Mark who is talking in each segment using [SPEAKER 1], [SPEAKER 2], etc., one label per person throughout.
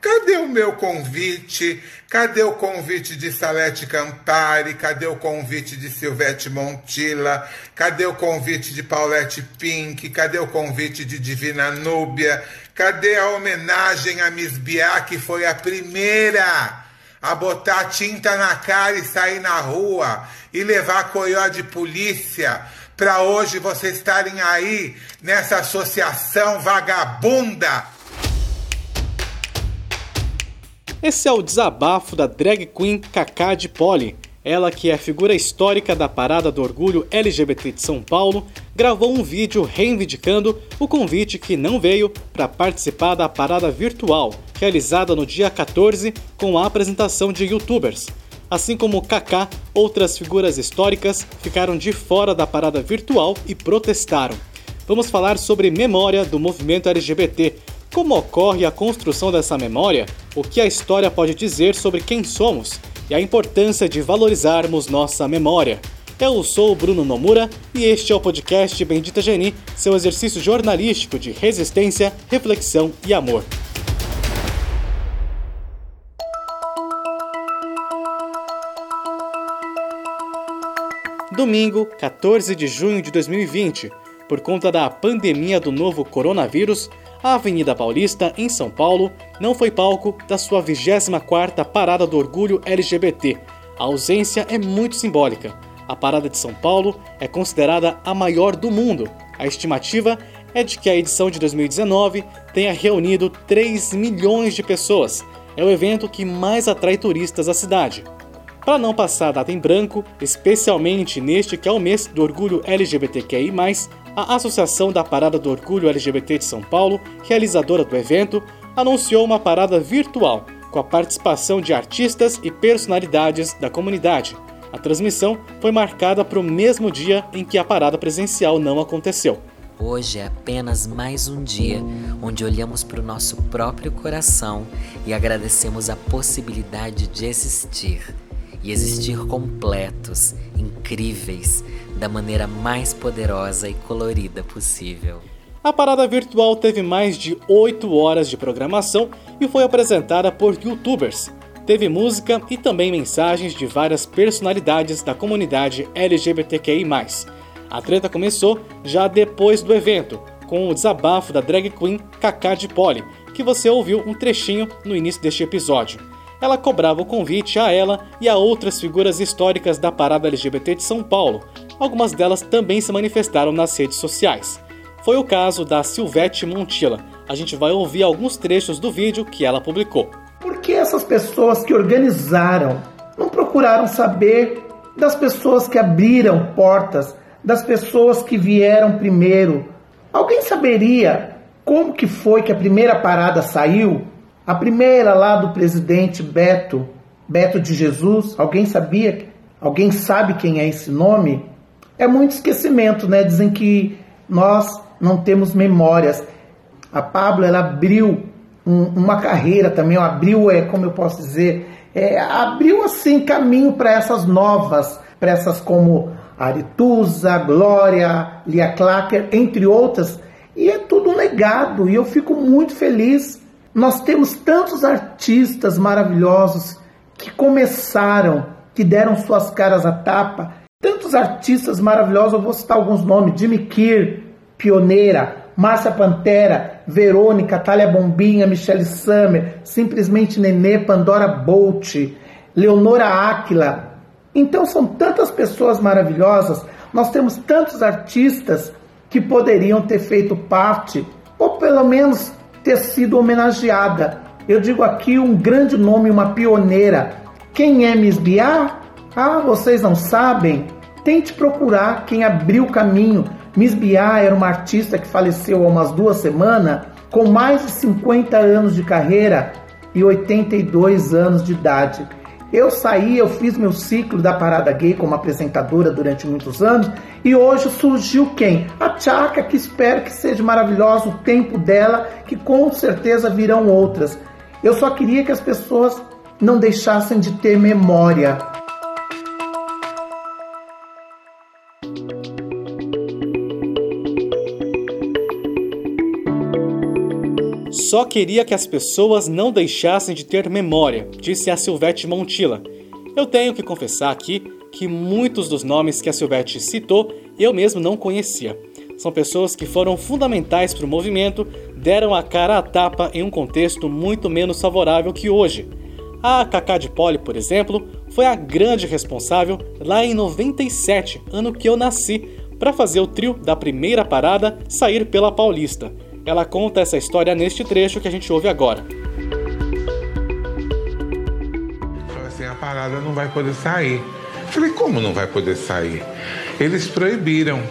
[SPEAKER 1] Cadê o meu convite? Cadê o convite de Salete Campari? Cadê o convite de Silvete Montilla? Cadê o convite de Paulette Pink? Cadê o convite de Divina Núbia? Cadê a homenagem a Miss Biá, que foi a primeira a botar tinta na cara e sair na rua e levar coió de polícia para hoje vocês estarem aí nessa associação vagabunda?
[SPEAKER 2] Esse é o desabafo da drag queen Kaká de Poli. Ela, que é figura histórica da Parada do Orgulho LGBT de São Paulo, gravou um vídeo reivindicando o convite que não veio para participar da parada virtual, realizada no dia 14 com a apresentação de youtubers. Assim como Kaká, outras figuras históricas ficaram de fora da parada virtual e protestaram. Vamos falar sobre memória do movimento LGBT, como ocorre a construção dessa memória, o que a história pode dizer sobre quem somos e a importância de valorizarmos nossa memória. Eu sou o Bruno Nomura e este é o podcast Bendita Geni, seu exercício jornalístico de resistência, reflexão e amor. Domingo, 14 de junho de 2020. Por conta da pandemia do novo coronavírus, a Avenida Paulista, em São Paulo, não foi palco da sua 24ª Parada do Orgulho LGBT. A ausência é muito simbólica. A Parada de São Paulo é considerada a maior do mundo. A estimativa é de que a edição de 2019 tenha reunido 3 milhões de pessoas. É o evento que mais atrai turistas à cidade. Para não passar a data em branco, especialmente neste que é o mês do orgulho LGBTQI, a Associação da Parada do Orgulho LGBT de São Paulo, realizadora do evento, anunciou uma parada virtual com a participação de artistas e personalidades da comunidade. A transmissão foi marcada para o mesmo dia em que a parada presencial não aconteceu.
[SPEAKER 3] Hoje é apenas mais um dia onde olhamos para o nosso próprio coração e agradecemos a possibilidade de existir e existir completos, incríveis, da maneira mais poderosa e colorida possível.
[SPEAKER 2] A parada virtual teve mais de 8 horas de programação e foi apresentada por youtubers. Teve música e também mensagens de várias personalidades da comunidade LGBTQI. A treta começou já depois do evento, com o desabafo da drag queen Kaká de Poli, que você ouviu um trechinho no início deste episódio ela cobrava o convite a ela e a outras figuras históricas da parada LGBT de São Paulo. Algumas delas também se manifestaram nas redes sociais. Foi o caso da Silvete Montilla. A gente vai ouvir alguns trechos do vídeo que ela publicou.
[SPEAKER 4] Por que essas pessoas que organizaram não procuraram saber das pessoas que abriram portas, das pessoas que vieram primeiro? Alguém saberia como que foi que a primeira parada saiu? A primeira lá do presidente Beto, Beto de Jesus, alguém sabia? Alguém sabe quem é esse nome? É muito esquecimento, né? Dizem que nós não temos memórias. A Pablo ela abriu um, uma carreira também, abriu é como eu posso dizer, é, abriu assim caminho para essas novas, para essas como Arituza, Glória, Lia Clacker, entre outras. E é tudo um legado e eu fico muito feliz nós temos tantos artistas maravilhosos que começaram, que deram suas caras à tapa. Tantos artistas maravilhosos, eu vou citar alguns nomes: Jimmy Kier, pioneira, Márcia Pantera, Verônica, Thalia Bombinha, Michelle Summer, simplesmente Nenê, Pandora Bolt, Leonora Áquila. Então são tantas pessoas maravilhosas, nós temos tantos artistas que poderiam ter feito parte, ou pelo menos ter sido homenageada. Eu digo aqui um grande nome, uma pioneira. Quem é Miss Biá? Ah, vocês não sabem? Tente procurar quem abriu o caminho. Miss Biá era uma artista que faleceu há umas duas semanas, com mais de 50 anos de carreira e 82 anos de idade. Eu saí, eu fiz meu ciclo da parada gay como apresentadora durante muitos anos e hoje surgiu quem? A Tchaka, que espero que seja maravilhosa o tempo dela, que com certeza virão outras. Eu só queria que as pessoas não deixassem de ter memória.
[SPEAKER 2] Só queria que as pessoas não deixassem de ter memória, disse a Silvete Montilla. Eu tenho que confessar aqui que muitos dos nomes que a Silvete citou eu mesmo não conhecia. São pessoas que foram fundamentais para o movimento, deram a cara à tapa em um contexto muito menos favorável que hoje. A Cacá de Poli, por exemplo, foi a grande responsável lá em 97, ano que eu nasci, para fazer o trio da primeira parada sair pela Paulista. Ela conta essa história neste trecho que a gente ouve agora.
[SPEAKER 1] Assim, a parada não vai poder sair. Falei, como não vai poder sair? Eles proibiram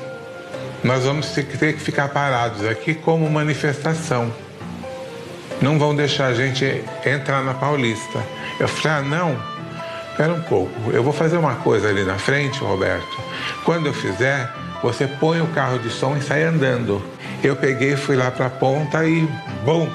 [SPEAKER 1] nós vamos ter que ficar parados aqui como manifestação. Não vão deixar a gente entrar na Paulista. Eu falei, ah, não, espera um pouco, eu vou fazer uma coisa ali na frente, Roberto. Quando eu fizer, você põe o carro de som e sai andando. Eu peguei, fui lá para a ponta e, bom,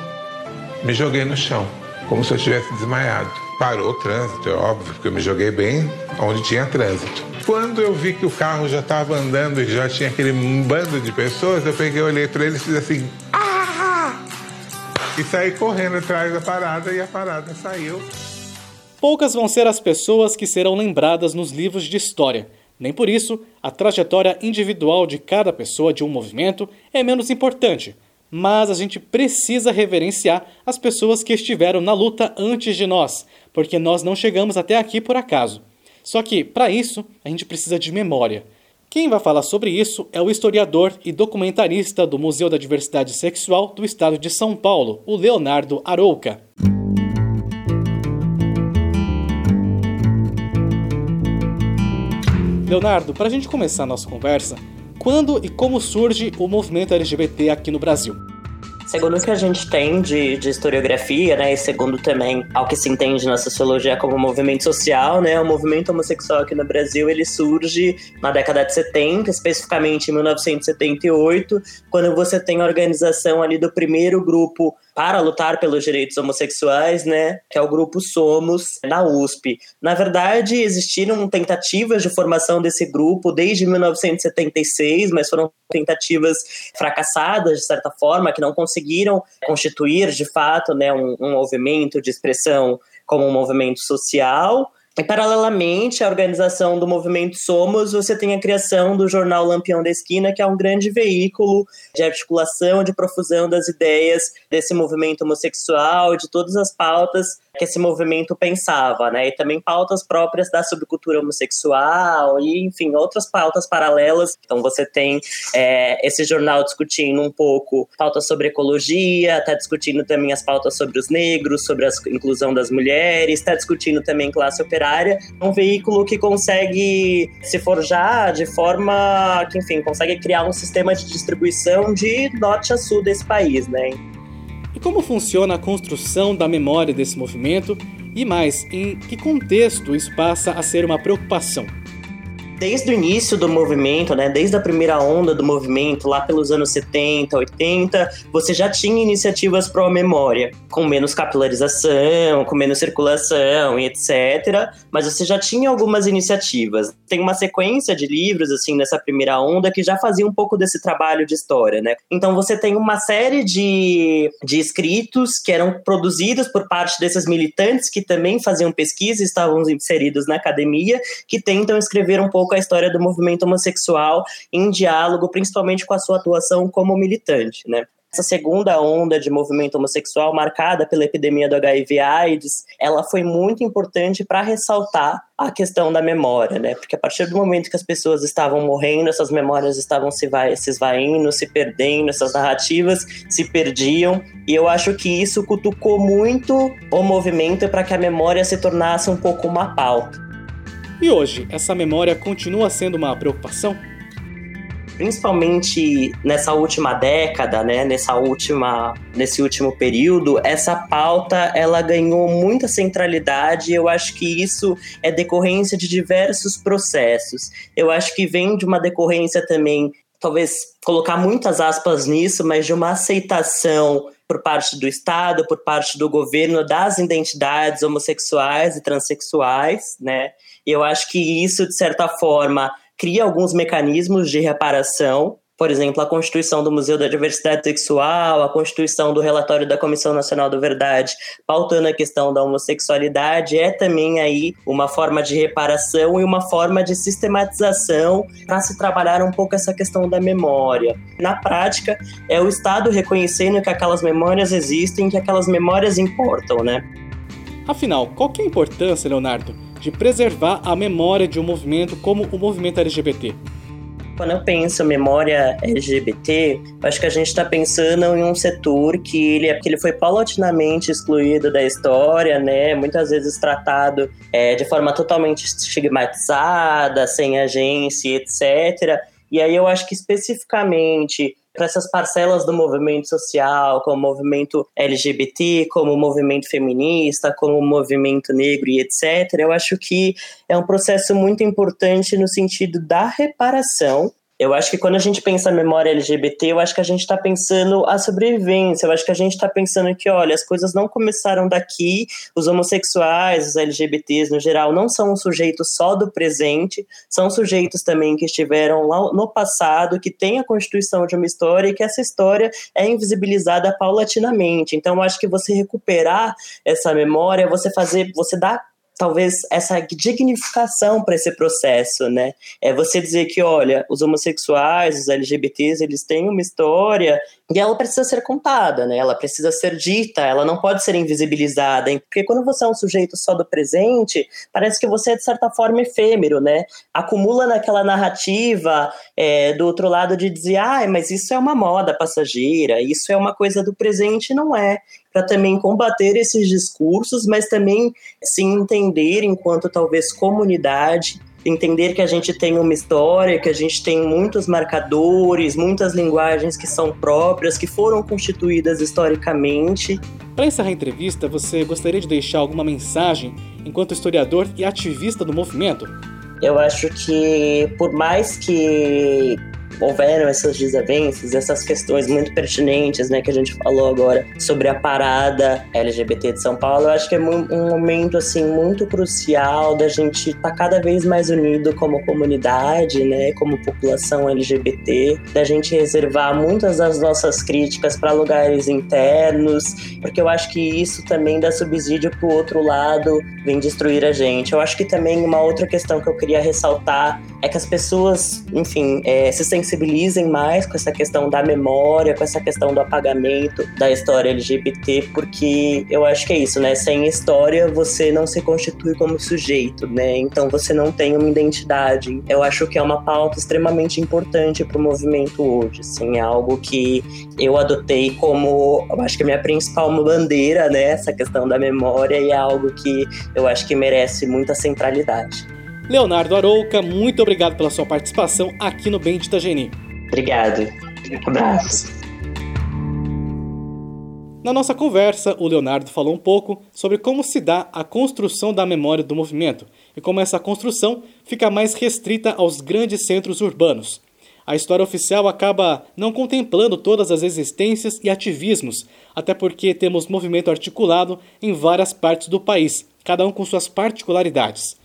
[SPEAKER 1] me joguei no chão, como se eu tivesse desmaiado. Parou o trânsito, é óbvio, porque eu me joguei bem onde tinha trânsito. Quando eu vi que o carro já estava andando e já tinha aquele bando de pessoas, eu peguei, olhei para eles e fiz assim, ah! E saí correndo atrás da parada e a parada saiu.
[SPEAKER 2] Poucas vão ser as pessoas que serão lembradas nos livros de história. Nem por isso, a trajetória individual de cada pessoa de um movimento é menos importante. Mas a gente precisa reverenciar as pessoas que estiveram na luta antes de nós, porque nós não chegamos até aqui por acaso. Só que, para isso, a gente precisa de memória. Quem vai falar sobre isso é o historiador e documentarista do Museu da Diversidade Sexual do Estado de São Paulo, o Leonardo Arouca. Leonardo, para a gente começar a nossa conversa, quando e como surge o movimento LGBT aqui no Brasil?
[SPEAKER 5] Segundo o que a gente tem de, de historiografia, né, e segundo também ao que se entende na sociologia como movimento social, né, o movimento homossexual aqui no Brasil, ele surge na década de 70, especificamente em 1978, quando você tem a organização ali do primeiro grupo para lutar pelos direitos homossexuais, né, que é o grupo Somos, na USP. Na verdade, existiram tentativas de formação desse grupo desde 1976, mas foram tentativas fracassadas, de certa forma, que não conseguiram constituir, de fato, né, um, um movimento de expressão como um movimento social. E, paralelamente à organização do movimento Somos, você tem a criação do jornal Lampião da Esquina, que é um grande veículo de articulação, de profusão das ideias desse movimento homossexual, de todas as pautas que esse movimento pensava, né? E também pautas próprias da subcultura homossexual e, enfim, outras pautas paralelas. Então você tem é, esse jornal discutindo um pouco pautas sobre ecologia, está discutindo também as pautas sobre os negros, sobre a inclusão das mulheres, está discutindo também classe operária. É um veículo que consegue se forjar de forma que, enfim, consegue criar um sistema de distribuição de norte a sul desse país, né?
[SPEAKER 2] E como funciona a construção da memória desse movimento? E mais, em que contexto isso passa a ser uma preocupação?
[SPEAKER 5] Desde o início do movimento, né, desde a primeira onda do movimento, lá pelos anos 70, 80, você já tinha iniciativas pró memória, com menos capilarização, com menos circulação e etc. Mas você já tinha algumas iniciativas. Tem uma sequência de livros, assim, nessa primeira onda, que já fazia um pouco desse trabalho de história, né? Então você tem uma série de, de escritos que eram produzidos por parte desses militantes que também faziam pesquisa estavam inseridos na academia, que tentam escrever um pouco a história do movimento homossexual em diálogo, principalmente com a sua atuação como militante, né? Essa segunda onda de movimento homossexual, marcada pela epidemia do HIV/AIDS, ela foi muito importante para ressaltar a questão da memória, né? Porque a partir do momento que as pessoas estavam morrendo, essas memórias estavam se, vai, se esvaindo, se perdendo, essas narrativas se perdiam. E eu acho que isso cutucou muito o movimento para que a memória se tornasse um pouco uma pauta.
[SPEAKER 2] E hoje, essa memória continua sendo uma preocupação?
[SPEAKER 5] Principalmente nessa última década, né, nessa última, nesse último período, essa pauta ela ganhou muita centralidade. Eu acho que isso é decorrência de diversos processos. Eu acho que vem de uma decorrência também talvez colocar muitas aspas nisso, mas de uma aceitação por parte do Estado, por parte do governo das identidades homossexuais e transexuais, né? Eu acho que isso, de certa forma, cria alguns mecanismos de reparação por exemplo, a constituição do Museu da Diversidade Sexual, a constituição do relatório da Comissão Nacional da Verdade, pautando a questão da homossexualidade, é também aí uma forma de reparação e uma forma de sistematização para se trabalhar um pouco essa questão da memória. Na prática, é o Estado reconhecendo que aquelas memórias existem, que aquelas memórias importam, né?
[SPEAKER 2] Afinal, qual é a importância, Leonardo, de preservar a memória de um movimento como o movimento LGBT?
[SPEAKER 5] Quando eu penso memória LGBT, acho que a gente está pensando em um setor que ele, é, que ele foi paulatinamente excluído da história, né? Muitas vezes tratado é, de forma totalmente estigmatizada, sem agência, etc. E aí eu acho que especificamente para essas parcelas do movimento social, como o movimento LGBT, como o movimento feminista, como o movimento negro e etc., eu acho que é um processo muito importante no sentido da reparação eu acho que quando a gente pensa memória LGBT, eu acho que a gente está pensando a sobrevivência, eu acho que a gente está pensando que, olha, as coisas não começaram daqui, os homossexuais, os LGBTs no geral, não são um sujeito só do presente, são sujeitos também que estiveram lá no passado, que têm a constituição de uma história e que essa história é invisibilizada paulatinamente. Então, eu acho que você recuperar essa memória, você fazer, você dar talvez essa dignificação para esse processo, né? É você dizer que, olha, os homossexuais, os LGBTs, eles têm uma história e ela precisa ser contada, né? Ela precisa ser dita, ela não pode ser invisibilizada, porque quando você é um sujeito só do presente, parece que você é de certa forma efêmero, né? Acumula naquela narrativa é, do outro lado de dizer, ah, mas isso é uma moda passageira, isso é uma coisa do presente, não é para também combater esses discursos, mas também se entender enquanto talvez comunidade, entender que a gente tem uma história, que a gente tem muitos marcadores, muitas linguagens que são próprias, que foram constituídas historicamente.
[SPEAKER 2] Para encerrar a entrevista, você gostaria de deixar alguma mensagem enquanto historiador e ativista do movimento?
[SPEAKER 5] Eu acho que, por mais que houveram essas desavenças, essas questões muito pertinentes, né, que a gente falou agora sobre a parada LGBT de São Paulo, eu acho que é um momento assim muito crucial da gente estar tá cada vez mais unido como comunidade, né, como população LGBT, da gente reservar muitas das nossas críticas para lugares internos, porque eu acho que isso também dá subsídio para o outro lado, vem destruir a gente. Eu acho que também uma outra questão que eu queria ressaltar é que as pessoas, enfim, é, se sensibilizem mais com essa questão da memória, com essa questão do apagamento da história LGBT, porque eu acho que é isso, né? Sem história você não se constitui como sujeito, né? Então você não tem uma identidade. Eu acho que é uma pauta extremamente importante para o movimento hoje, assim, é algo que eu adotei como, eu acho que a minha principal bandeira, né? Essa questão da memória e é algo que eu acho que merece muita centralidade.
[SPEAKER 2] Leonardo Arouca, muito obrigado pela sua participação aqui no Bendita Geni.
[SPEAKER 5] Obrigado. Um abraço.
[SPEAKER 2] Na nossa conversa, o Leonardo falou um pouco sobre como se dá a construção da memória do movimento e como essa construção fica mais restrita aos grandes centros urbanos. A história oficial acaba não contemplando todas as existências e ativismos, até porque temos movimento articulado em várias partes do país, cada um com suas particularidades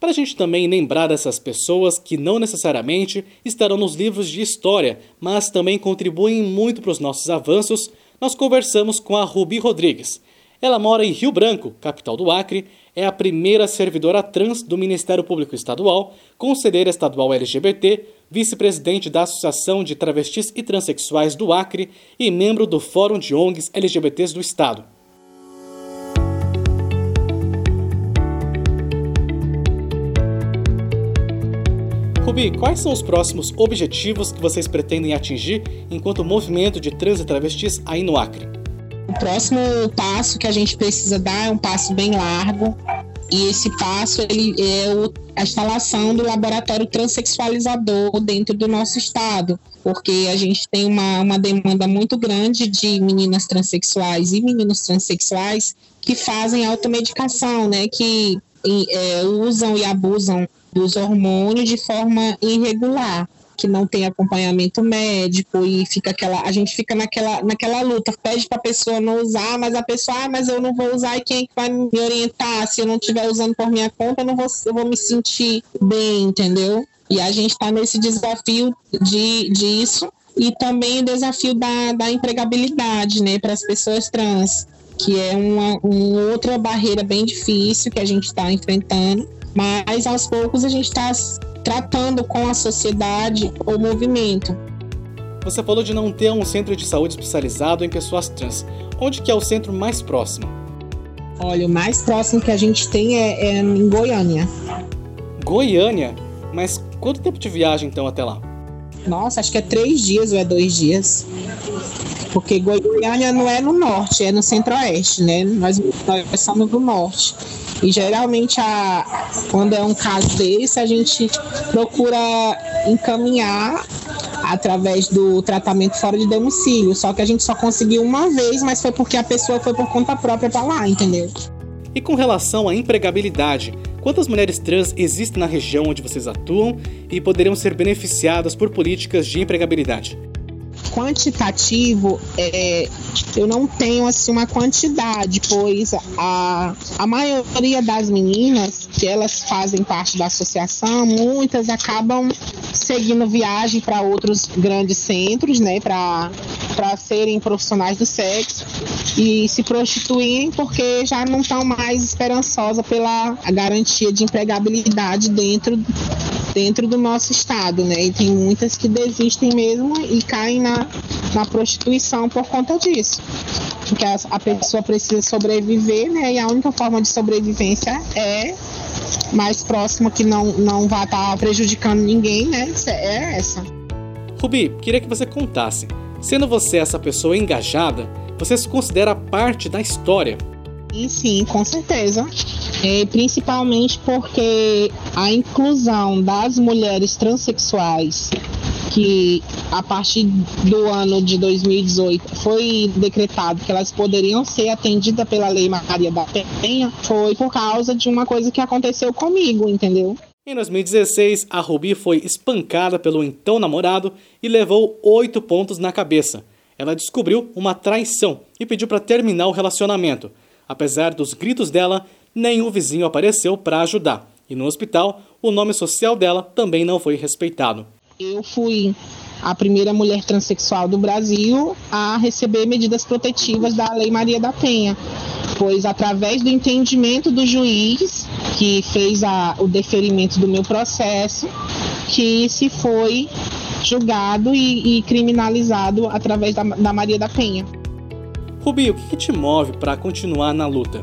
[SPEAKER 2] para a gente também lembrar dessas pessoas que não necessariamente estarão nos livros de história, mas também contribuem muito para os nossos avanços, nós conversamos com a Rubi Rodrigues. Ela mora em Rio Branco, capital do Acre, é a primeira servidora trans do Ministério Público Estadual, conselheira estadual LGBT, vice-presidente da Associação de Travestis e Transsexuais do Acre e membro do Fórum de ONGs LGBTs do Estado. Rubi, quais são os próximos objetivos que vocês pretendem atingir enquanto movimento de trans e travestis aí no Acre?
[SPEAKER 6] O próximo passo que a gente precisa dar é um passo bem largo, e esse passo ele é a instalação do laboratório transexualizador dentro do nosso estado, porque a gente tem uma, uma demanda muito grande de meninas transexuais e meninos transexuais que fazem automedicação, né, que é, usam e abusam dos hormônios de forma irregular. que não tem acompanhamento médico e fica aquela, a gente fica naquela, naquela luta, pede para a pessoa não usar, mas a pessoa, ah, mas eu não vou usar e quem que vai me orientar? Se eu não estiver usando por minha conta, eu não vou, eu vou me sentir bem, entendeu? E a gente está nesse desafio de disso e também o desafio da, da empregabilidade, né, para as pessoas trans, que é uma, uma outra barreira bem difícil que a gente está enfrentando, mas aos poucos a gente está tratando com a sociedade o movimento.
[SPEAKER 2] Você falou de não ter um centro de saúde especializado em pessoas trans. Onde que é o centro mais próximo?
[SPEAKER 6] Olha, o mais próximo que a gente tem é, é em Goiânia.
[SPEAKER 2] Goiânia? Mas quanto tempo de viagem então até lá?
[SPEAKER 6] Nossa, acho que é três dias ou é dois dias. Porque Goiânia não é no norte, é no centro-oeste, né? Nós, nós somos do norte. E geralmente, a, quando é um caso desse, a gente procura encaminhar através do tratamento fora de domicílio. Só que a gente só conseguiu uma vez, mas foi porque a pessoa foi por conta própria para lá, entendeu?
[SPEAKER 2] E com relação à empregabilidade, quantas mulheres trans existem na região onde vocês atuam e poderiam ser beneficiadas por políticas de empregabilidade?
[SPEAKER 6] quantitativo, é, eu não tenho assim uma quantidade, pois a, a maioria das meninas que elas fazem parte da associação, muitas acabam seguindo viagem para outros grandes centros, né, para para serem profissionais do sexo e se prostituírem porque já não estão mais esperançosas pela garantia de empregabilidade dentro dentro do nosso estado, né? E tem muitas que desistem mesmo e caem na, na prostituição por conta disso. Porque a, a pessoa precisa sobreviver, né? E a única forma de sobrevivência é mais próxima que não, não vá estar tá prejudicando ninguém, né? É essa.
[SPEAKER 2] Rubi, queria que você contasse. Sendo você essa pessoa engajada, você se considera parte da história.
[SPEAKER 6] Sim, sim, com certeza é, principalmente porque a inclusão das mulheres transexuais que a partir do ano de 2018 foi decretado que elas poderiam ser atendidas pela Lei Maria da Penha, foi por causa de uma coisa que aconteceu comigo, entendeu?
[SPEAKER 2] Em 2016, a Ruby foi espancada pelo então namorado e levou oito pontos na cabeça. Ela descobriu uma traição e pediu para terminar o relacionamento. Apesar dos gritos dela, nenhum vizinho apareceu para ajudar. E no hospital, o nome social dela também não foi respeitado.
[SPEAKER 6] Eu fui a primeira mulher transexual do Brasil a receber medidas protetivas da Lei Maria da Penha, pois através do entendimento do juiz que fez a, o deferimento do meu processo, que se foi julgado e, e criminalizado através da, da Maria da Penha.
[SPEAKER 2] Rubi, o que te move para continuar na luta?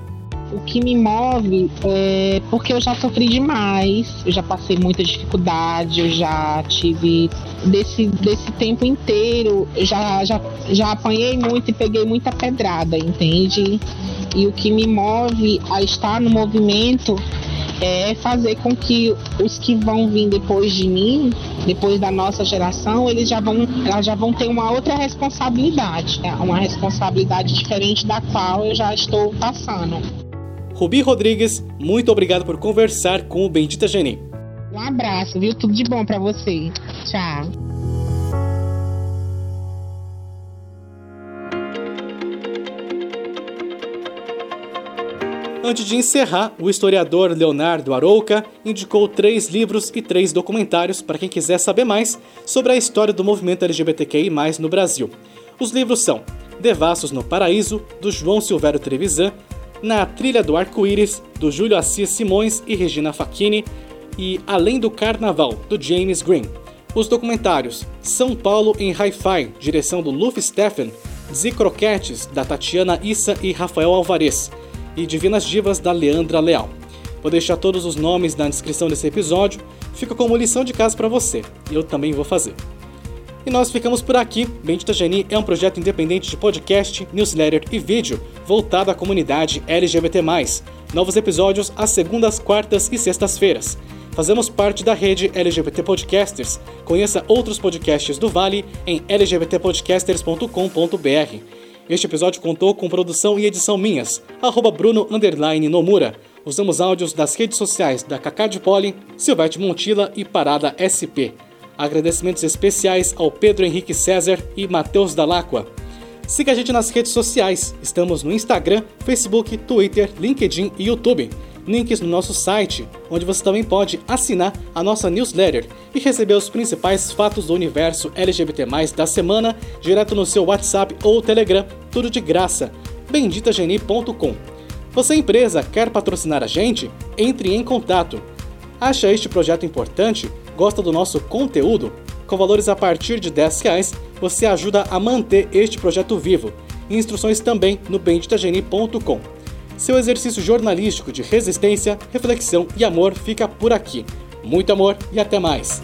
[SPEAKER 6] O que me move é porque eu já sofri demais, eu já passei muita dificuldade, eu já tive desse, desse tempo inteiro, já, já, já apanhei muito e peguei muita pedrada, entende? E o que me move a estar no movimento é fazer com que os que vão vir depois de mim, depois da nossa geração, eles já vão, elas já vão ter uma outra responsabilidade, né? uma responsabilidade diferente da qual eu já estou passando.
[SPEAKER 2] Rubi Rodrigues, muito obrigado por conversar com o Bendita Geni.
[SPEAKER 6] Um abraço, viu? Tudo de bom para você. Tchau.
[SPEAKER 2] Antes de encerrar, o historiador Leonardo Arouca indicou três livros e três documentários para quem quiser saber mais sobre a história do movimento LGBTQI no Brasil. Os livros são Devassos no Paraíso, do João Silvério Trevisan, na Trilha do Arco-Íris, do Júlio Assis Simões e Regina Facchini, e Além do Carnaval, do James Green. Os documentários São Paulo em Hi-Fi, direção do Luffy Steffen, Zicroquetes, da Tatiana Issa e Rafael Alvarez, e Divinas Divas, da Leandra Leal. Vou deixar todos os nomes na descrição desse episódio, fica como lição de casa para você, e eu também vou fazer. E nós ficamos por aqui. Bendita Geni é um projeto independente de podcast, newsletter e vídeo voltado à comunidade LGBT+. Novos episódios às segundas, quartas e sextas-feiras. Fazemos parte da rede LGBT Podcasters. Conheça outros podcasts do Vale em lgbtpodcasters.com.br. Este episódio contou com produção e edição minhas, arroba Bruno Nomura. Usamos áudios das redes sociais da Cacá de Poli, Silvete Montila e Parada SP. Agradecimentos especiais ao Pedro Henrique César e Matheus Dalacqua. Siga a gente nas redes sociais. Estamos no Instagram, Facebook, Twitter, LinkedIn e YouTube. Links no nosso site, onde você também pode assinar a nossa newsletter e receber os principais fatos do universo LGBT+ da semana direto no seu WhatsApp ou Telegram, tudo de graça. benditageni.com. Você empresa quer patrocinar a gente? Entre em contato. Acha este projeto importante? Gosta do nosso conteúdo? Com valores a partir de 10 reais, você ajuda a manter este projeto vivo. Instruções também no benditageni.com. Seu exercício jornalístico de resistência, reflexão e amor fica por aqui. Muito amor e até mais!